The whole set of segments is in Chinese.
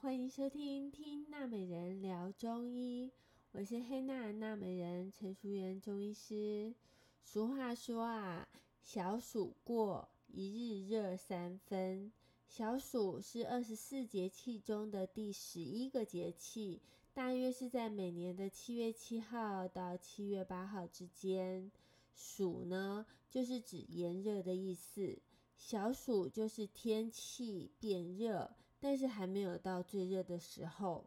欢迎收听《听纳美人聊中医》，我是黑娜娜美人陈淑媛中医师。俗话说啊，小暑过，一日热三分。小暑是二十四节气中的第十一个节气，大约是在每年的七月七号到七月八号之间。暑呢，就是指炎热的意思。小暑就是天气变热，但是还没有到最热的时候。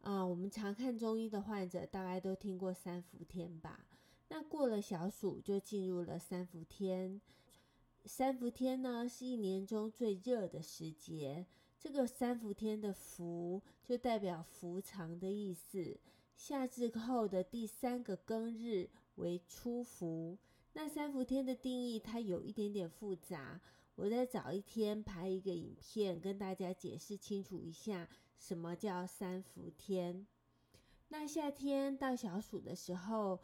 啊、我们常看中医的患者，大概都听过三伏天吧？那过了小暑，就进入了三伏天。三伏天呢，是一年中最热的时节。这个三伏天的伏，就代表伏藏的意思。夏至后的第三个庚日为初伏。那三伏天的定义，它有一点点复杂。我再找一天拍一个影片，跟大家解释清楚一下什么叫三伏天。那夏天到小暑的时候，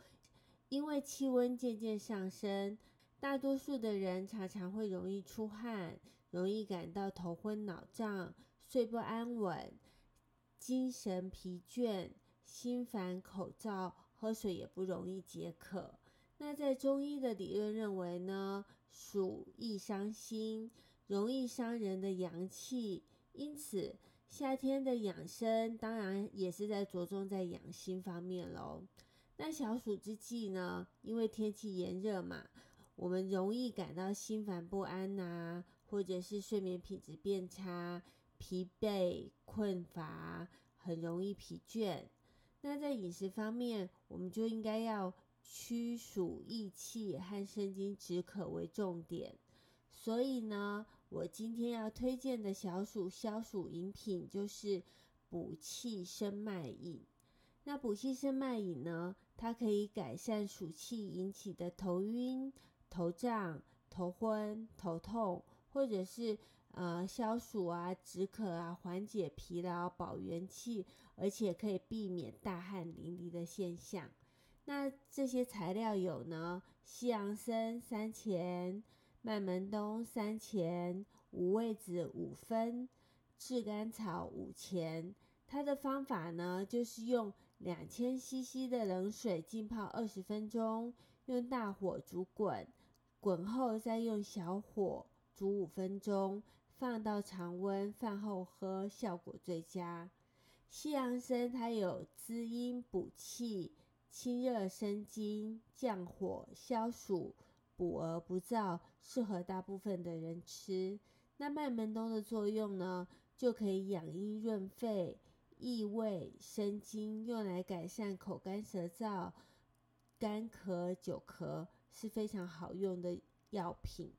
因为气温渐渐上升，大多数的人常常会容易出汗，容易感到头昏脑胀、睡不安稳、精神疲倦、心烦口燥，喝水也不容易解渴。那在中医的理论认为呢，暑易伤心，容易伤人的阳气，因此夏天的养生当然也是在着重在养心方面喽。那小暑之际呢，因为天气炎热嘛，我们容易感到心烦不安呐、或者是睡眠品质变差、疲惫困乏，很容易疲倦。那在饮食方面，我们就应该要。驱暑益气和生津止渴为重点，所以呢，我今天要推荐的小暑消暑饮品就是补气生脉饮。那补气生脉饮呢，它可以改善暑气引起的头晕、头胀、头昏、头痛，或者是呃消暑啊、止渴啊、缓解疲劳、保元气，而且可以避免大汗淋漓的现象。那这些材料有呢：西洋参三钱、麦门冬三钱、五味子五分、炙甘草五钱。它的方法呢，就是用两千 CC 的冷水浸泡二十分钟，用大火煮滚，滚后再用小火煮五分钟，放到常温，饭后喝效果最佳。西洋参它有滋阴补气。清热生津、降火消暑、补而不燥，适合大部分的人吃。那麦门冬的作用呢，就可以养阴润肺、益胃生津，用来改善口干舌燥、干咳、久咳，是非常好用的药品。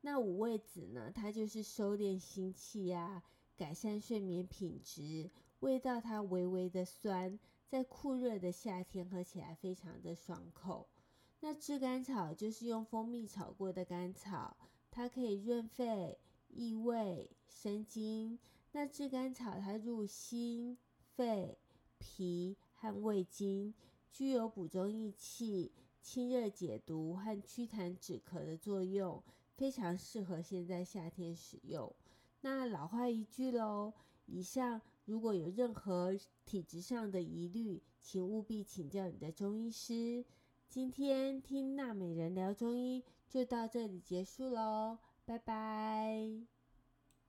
那五味子呢，它就是收敛心气呀、啊，改善睡眠品质，味道它微微的酸。在酷热的夏天喝起来非常的爽口。那炙甘草就是用蜂蜜炒过的甘草，它可以润肺、益胃、生津。那炙甘草它入心、肺、脾和胃经，具有补中益气、清热解毒和祛痰止咳的作用，非常适合现在夏天使用。那老话一句喽，以上如果有任何体质上的疑虑，请务必请教你的中医师。今天听娜美人聊中医就到这里结束喽，拜拜。